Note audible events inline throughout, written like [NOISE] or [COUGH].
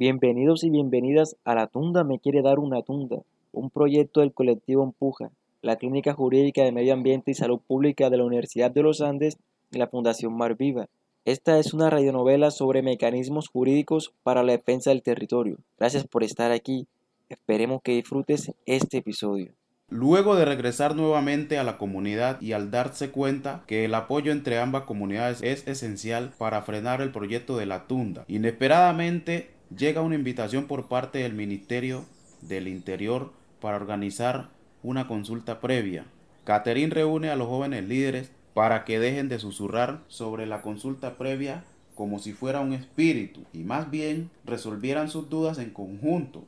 Bienvenidos y bienvenidas a La Tunda me quiere dar una tunda, un proyecto del colectivo Empuja, la Clínica Jurídica de Medio Ambiente y Salud Pública de la Universidad de los Andes y la Fundación Mar Viva. Esta es una radionovela sobre mecanismos jurídicos para la defensa del territorio. Gracias por estar aquí. Esperemos que disfrutes este episodio. Luego de regresar nuevamente a la comunidad y al darse cuenta que el apoyo entre ambas comunidades es esencial para frenar el proyecto de la tunda, inesperadamente llega una invitación por parte del Ministerio del Interior para organizar una consulta previa. Catherine reúne a los jóvenes líderes para que dejen de susurrar sobre la consulta previa como si fuera un espíritu y más bien resolvieran sus dudas en conjunto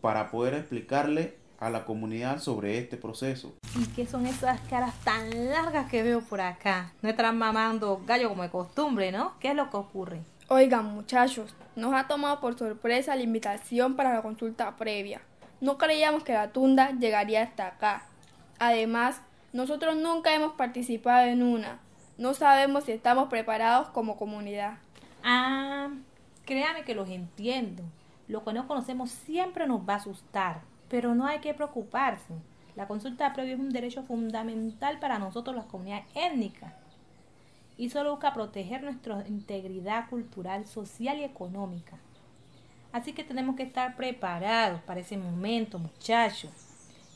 para poder explicarle a la comunidad sobre este proceso. ¿Y qué son esas caras tan largas que veo por acá? No están mamando gallo como de costumbre, ¿no? ¿Qué es lo que ocurre? Oigan, muchachos, nos ha tomado por sorpresa la invitación para la consulta previa. No creíamos que la tunda llegaría hasta acá. Además, nosotros nunca hemos participado en una. No sabemos si estamos preparados como comunidad. Ah, créame que los entiendo. Lo que no conocemos siempre nos va a asustar, pero no hay que preocuparse. La consulta previa es un derecho fundamental para nosotros las comunidades étnicas y solo busca proteger nuestra integridad cultural, social y económica. Así que tenemos que estar preparados para ese momento, muchachos.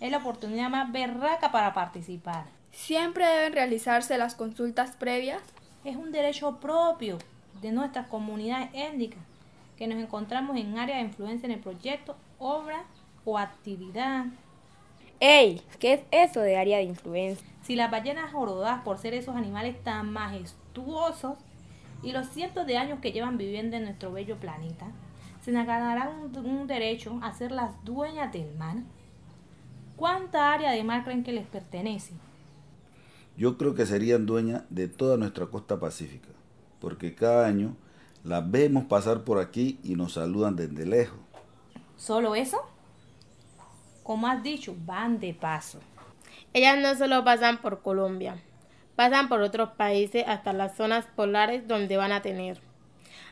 Es la oportunidad más berraca para participar. ¿Siempre deben realizarse las consultas previas? Es un derecho propio de nuestras comunidades étnicas que nos encontramos en área de influencia en el proyecto, obra o actividad. ¡Ey! ¿Qué es eso de área de influencia? Si las ballenas jorodadas por ser esos animales tan majestuosos y los cientos de años que llevan viviendo en nuestro bello planeta, se ganarán un, un derecho a ser las dueñas del mar. ¿Cuánta área de mar creen que les pertenece? Yo creo que serían dueñas de toda nuestra costa pacífica, porque cada año las vemos pasar por aquí y nos saludan desde lejos. ¿Solo eso? Como has dicho, van de paso. Ellas no solo pasan por Colombia, pasan por otros países hasta las zonas polares donde van a tener.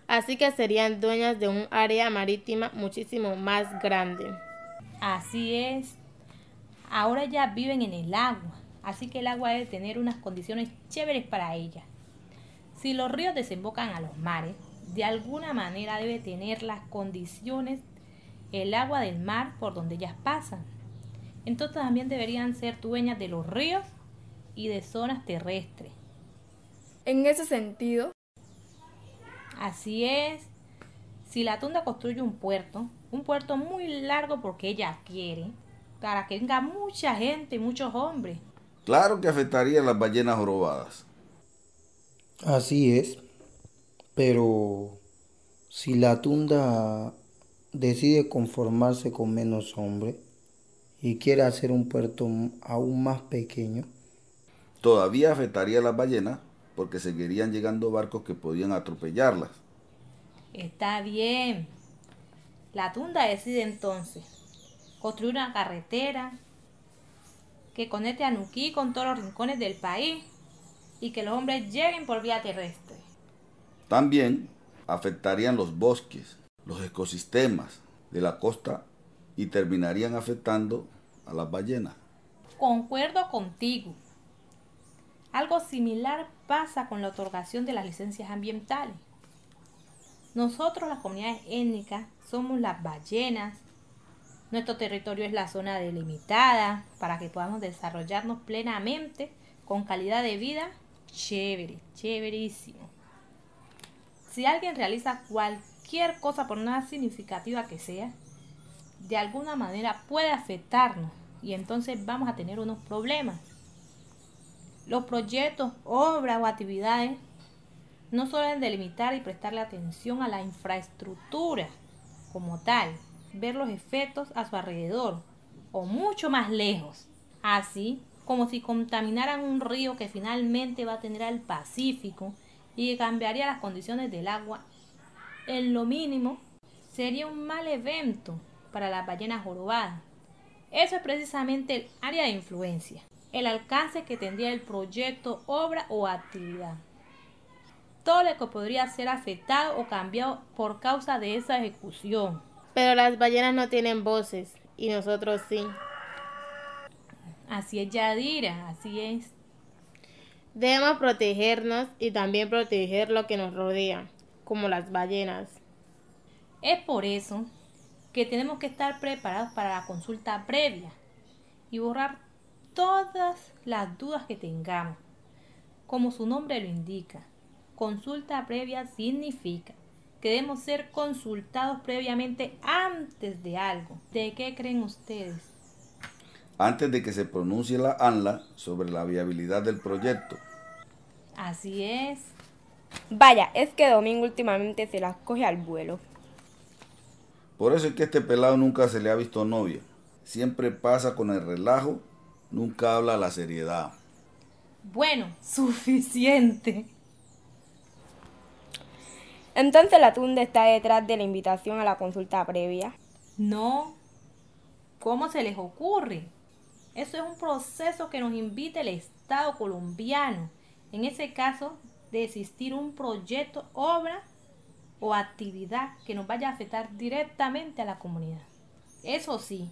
Así que serían dueñas de un área marítima muchísimo más grande. Así es. Ahora ya viven en el agua, así que el agua debe tener unas condiciones chéveres para ellas. Si los ríos desembocan a los mares, de alguna manera debe tener las condiciones el agua del mar por donde ellas pasan entonces también deberían ser dueñas de los ríos y de zonas terrestres. En ese sentido, así es. Si la tunda construye un puerto, un puerto muy largo porque ella quiere, para que venga mucha gente, muchos hombres. Claro que afectaría a las ballenas jorobadas. Así es. Pero si la tunda decide conformarse con menos hombres, y quiere hacer un puerto aún más pequeño. Todavía afectaría a las ballenas porque seguirían llegando barcos que podían atropellarlas. Está bien. La tunda decide entonces construir una carretera que conecte a Nuquí con todos los rincones del país y que los hombres lleguen por vía terrestre. También afectarían los bosques, los ecosistemas de la costa y terminarían afectando a las ballenas. Concuerdo contigo. Algo similar pasa con la otorgación de las licencias ambientales. Nosotros, las comunidades étnicas, somos las ballenas. Nuestro territorio es la zona delimitada para que podamos desarrollarnos plenamente con calidad de vida chévere, chéverísimo. Si alguien realiza cualquier cosa por más significativa que sea, de alguna manera puede afectarnos y entonces vamos a tener unos problemas. Los proyectos, obras o actividades no deben delimitar y prestarle atención a la infraestructura como tal, ver los efectos a su alrededor o mucho más lejos, así como si contaminaran un río que finalmente va a tener al Pacífico y cambiaría las condiciones del agua. En lo mínimo, sería un mal evento para las ballenas jorobadas. Eso es precisamente el área de influencia, el alcance que tendría el proyecto, obra o actividad. todo lo que podría ser afectado o cambiado por causa de esa ejecución. Pero las ballenas no tienen voces y nosotros sí. Así es, Yadira, así es. Debemos protegernos y también proteger lo que nos rodea, como las ballenas. Es por eso que tenemos que estar preparados para la consulta previa y borrar todas las dudas que tengamos. Como su nombre lo indica, consulta previa significa que debemos ser consultados previamente antes de algo. ¿De qué creen ustedes? Antes de que se pronuncie la ANLA sobre la viabilidad del proyecto. Así es. Vaya, es que Domingo últimamente se las coge al vuelo. Por eso es que este pelado nunca se le ha visto novia. Siempre pasa con el relajo, nunca habla la seriedad. Bueno, [LAUGHS] suficiente. Entonces la tunda está detrás de la invitación a la consulta previa. No. ¿Cómo se les ocurre? Eso es un proceso que nos invita el Estado colombiano. En ese caso, de existir un proyecto, obra o actividad que nos vaya a afectar directamente a la comunidad. Eso sí,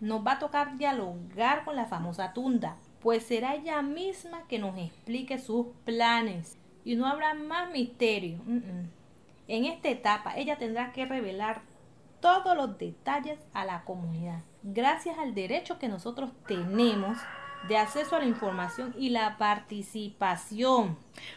nos va a tocar dialogar con la famosa tunda, pues será ella misma que nos explique sus planes y no habrá más misterio. En esta etapa ella tendrá que revelar todos los detalles a la comunidad, gracias al derecho que nosotros tenemos de acceso a la información y la participación.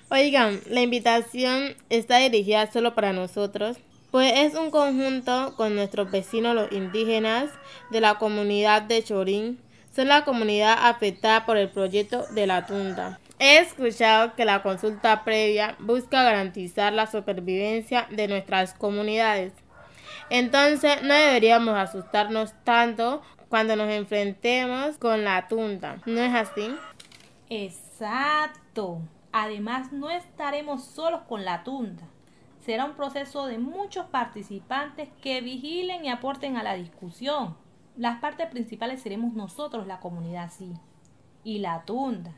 Oigan, la invitación está dirigida solo para nosotros, pues es un conjunto con nuestros vecinos los indígenas de la comunidad de Chorín. Son la comunidad afectada por el proyecto de la tunda. He escuchado que la consulta previa busca garantizar la supervivencia de nuestras comunidades. Entonces no deberíamos asustarnos tanto cuando nos enfrentemos con la tunda. ¿No es así? Exacto. Además, no estaremos solos con la tunda. Será un proceso de muchos participantes que vigilen y aporten a la discusión. Las partes principales seremos nosotros, la comunidad, sí. Y la tunda,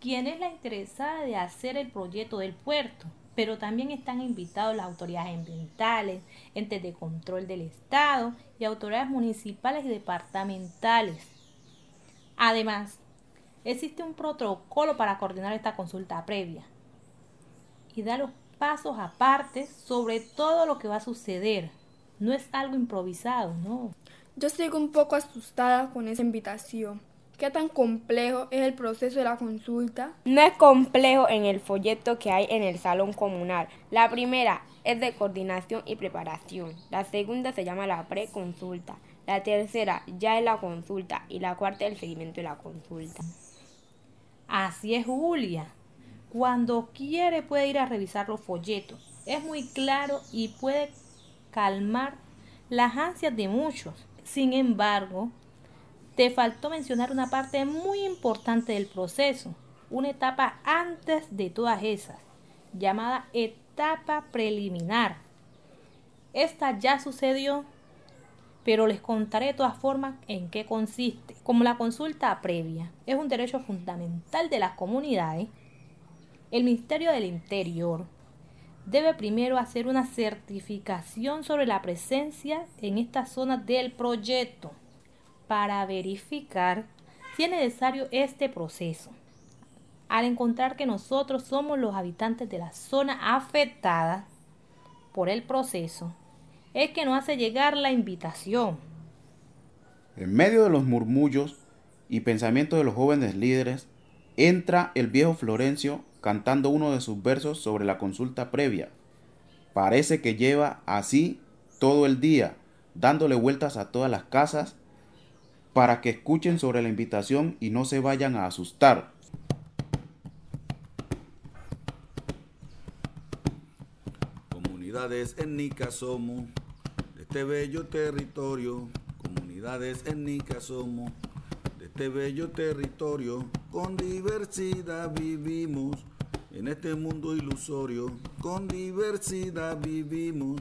quien es la interesada de hacer el proyecto del puerto pero también están invitados las autoridades ambientales, entes de control del Estado y autoridades municipales y departamentales. Además, existe un protocolo para coordinar esta consulta previa y dar los pasos aparte sobre todo lo que va a suceder. No es algo improvisado, no. Yo sigo un poco asustada con esa invitación. ¿Qué tan complejo es el proceso de la consulta? No es complejo en el folleto que hay en el salón comunal. La primera es de coordinación y preparación. La segunda se llama la preconsulta. La tercera ya es la consulta y la cuarta el seguimiento de la consulta. Así es, Julia. Cuando quiere puede ir a revisar los folletos. Es muy claro y puede calmar las ansias de muchos. Sin embargo, te faltó mencionar una parte muy importante del proceso, una etapa antes de todas esas, llamada etapa preliminar. Esta ya sucedió, pero les contaré de todas formas en qué consiste. Como la consulta previa es un derecho fundamental de las comunidades, el Ministerio del Interior debe primero hacer una certificación sobre la presencia en esta zona del proyecto para verificar si es necesario este proceso. Al encontrar que nosotros somos los habitantes de la zona afectada por el proceso, es que nos hace llegar la invitación. En medio de los murmullos y pensamientos de los jóvenes líderes, entra el viejo Florencio cantando uno de sus versos sobre la consulta previa. Parece que lleva así todo el día, dándole vueltas a todas las casas para que escuchen sobre la invitación y no se vayan a asustar. Comunidades étnicas somos de este bello territorio. Comunidades étnicas somos de este bello territorio. Con diversidad vivimos en este mundo ilusorio. Con diversidad vivimos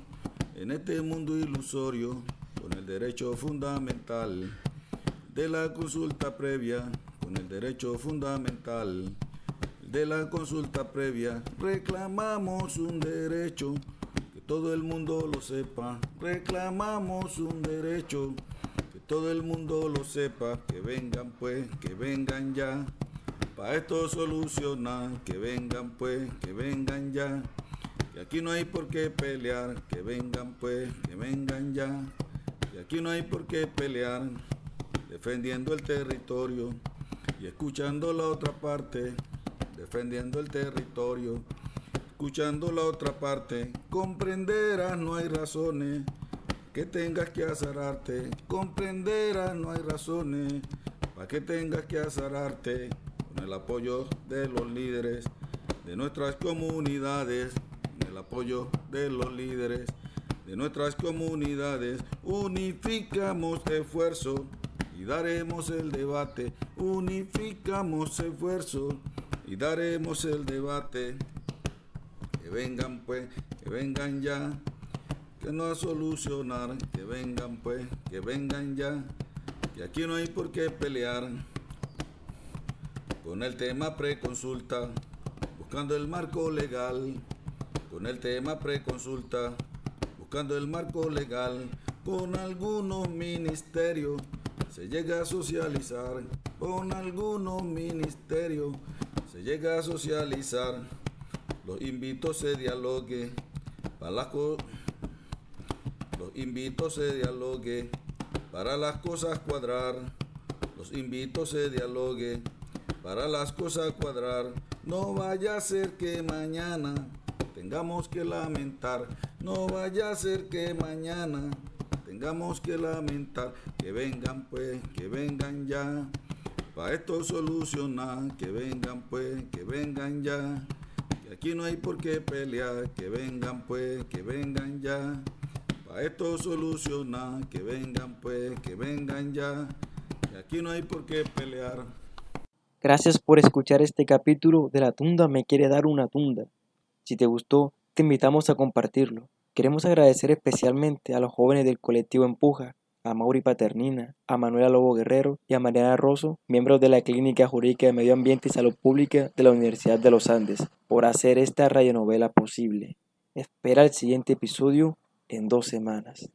en este mundo ilusorio. Con el derecho fundamental de la consulta previa con el derecho fundamental, de la consulta previa. Reclamamos un derecho, que todo el mundo lo sepa. Reclamamos un derecho, que todo el mundo lo sepa. Que vengan pues, que vengan ya. Para esto solucionar, que vengan pues, que vengan ya. Que aquí no hay por qué pelear, que vengan pues, que vengan ya. Que aquí no hay por qué pelear, defendiendo el territorio y escuchando la otra parte, defendiendo el territorio, escuchando la otra parte, comprenderás no hay razones que tengas que azararte, comprenderás no hay razones para que tengas que azararte con el apoyo de los líderes de nuestras comunidades, con el apoyo de los líderes de nuestras comunidades, unificamos esfuerzo daremos el debate, unificamos esfuerzo y daremos el debate. Que vengan pues, que vengan ya, que no a solucionar, que vengan pues, que vengan ya, que aquí no hay por qué pelear. Con el tema preconsulta, buscando el marco legal, con el tema preconsulta, buscando el marco legal, con algunos ministerios se llega a socializar, con algunos ministerios se llega a socializar. Los invito a se dialogue, para las los invito a se dialogue, para las cosas cuadrar. Los invito a se dialogue, para las cosas cuadrar. No vaya a ser que mañana tengamos que lamentar. No vaya a ser que mañana tengamos que lamentar, que vengan pues, que vengan ya, para esto solucionar, que vengan pues, que vengan ya, que aquí no hay por qué pelear, que vengan pues, que vengan ya, para esto solucionar, que vengan pues, que vengan ya, que aquí no hay por qué pelear. Gracias por escuchar este capítulo de La Tunda me quiere dar una tunda. Si te gustó, te invitamos a compartirlo. Queremos agradecer especialmente a los jóvenes del colectivo Empuja, a Mauri Paternina, a Manuela Lobo Guerrero y a Mariana Rosso, miembros de la Clínica Jurídica de Medio Ambiente y Salud Pública de la Universidad de los Andes, por hacer esta radionovela posible. Espera el siguiente episodio en dos semanas.